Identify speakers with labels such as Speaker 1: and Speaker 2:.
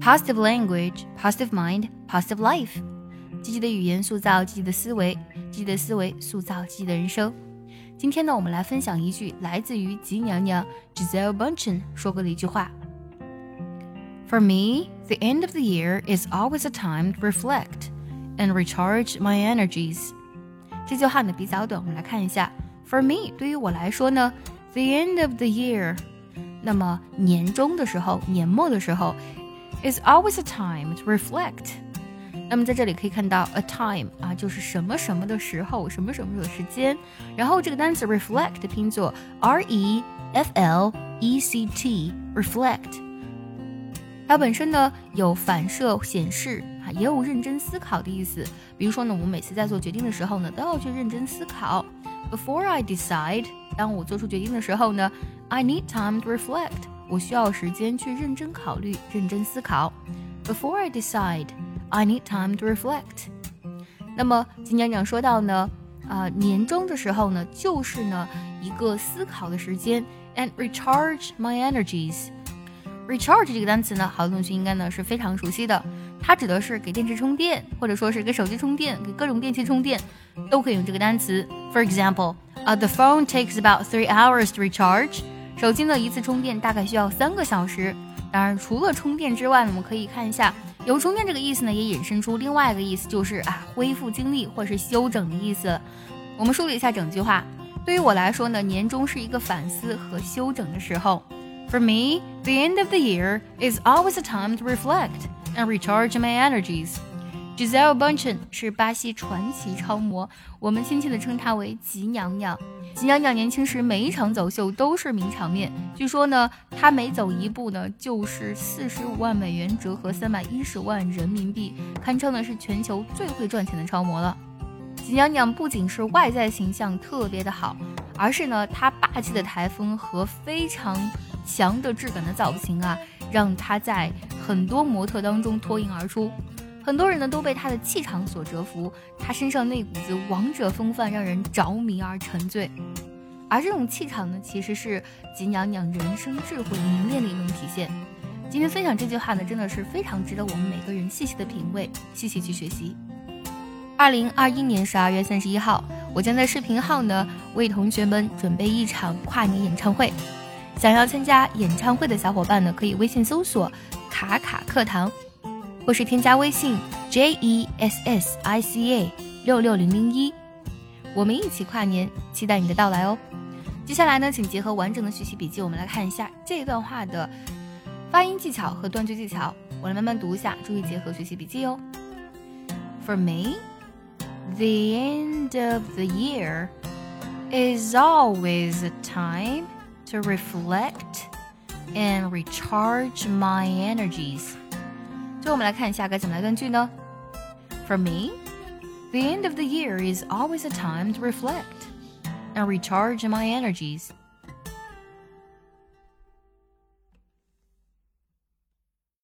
Speaker 1: Positive language, positive mind, positive life。积极的语言塑造积极的思维，积极的思维塑造积极的人生。今天呢，我们来分享一句来自于吉娘娘 Giselle Bundchen 说过的一句话：“For me, the end of the year is always a time to reflect and recharge my energies。”这句话呢比较短，我们来看一下。For me，对于我来说呢，the end of the year，那么年终的时候，年末的时候 ，is always a time to reflect。那么在这里可以看到 a time 啊，就是什么什么的时候，什么什么的时间。然后这个单词 reflect 拼作 r e f l e c t，reflect。它本身呢有反射、显示啊，也有认真思考的意思。比如说呢，我们每次在做决定的时候呢，都要去认真思考。Before I decide，当我做出决定的时候呢，I need time to reflect。我需要时间去认真考虑、认真思考。Before I decide，I need time to reflect。那么金娘娘说到呢，啊、呃，年终的时候呢，就是呢一个思考的时间，and recharge my energies。recharge 这个单词呢，好多同学应该呢是非常熟悉的。它指的是给电池充电，或者说是给手机充电，给各种电器充电，都可以用这个单词。For example, uh, the phone takes about three hours to recharge. 手机呢一次充电大概需要三个小时。当然，除了充电之外，我们可以看一下，有充电这个意思呢，也引申出另外一个意思，就是啊恢复精力或是休整的意思。我们梳理一下整句话。对于我来说呢，年终是一个反思和休整的时候。For me, the end of the year is always a time to reflect and recharge my energies. Giselle Bunchen 是巴西传奇超模，我们亲切地称她为吉娘娘。吉娘娘年轻时每一场走秀都是名场面，据说呢，她每走一步呢就是四十五万美元，折合三百一十万人民币，堪称呢是全球最会赚钱的超模了。吉娘娘不仅是外在形象特别的好，而是呢她霸气的台风和非常强的质感的造型啊。让她在很多模特当中脱颖而出，很多人呢都被他的气场所折服，他身上那股子王者风范让人着迷而沉醉。而这种气场呢，其实是吉娘娘人生智慧凝练的一种体现。今天分享这句话呢，真的是非常值得我们每个人细细的品味，细细去学习。二零二一年十二月三十一号，我将在视频号呢为同学们准备一场跨年演唱会。想要参加演唱会的小伙伴呢，可以微信搜索“卡卡课堂”，或是添加微信 j e s s i c a 六六零零一，我们一起跨年，期待你的到来哦。接下来呢，请结合完整的学习笔记，我们来看一下这段话的发音技巧和断句技巧。我来慢慢读一下，注意结合学习笔记哦。For me, the end of the year is always a time. to reflect and recharge my energies. 最后我们来看一下该怎么来断句呢？For me, the end of the year is always a time to reflect and recharge my energies.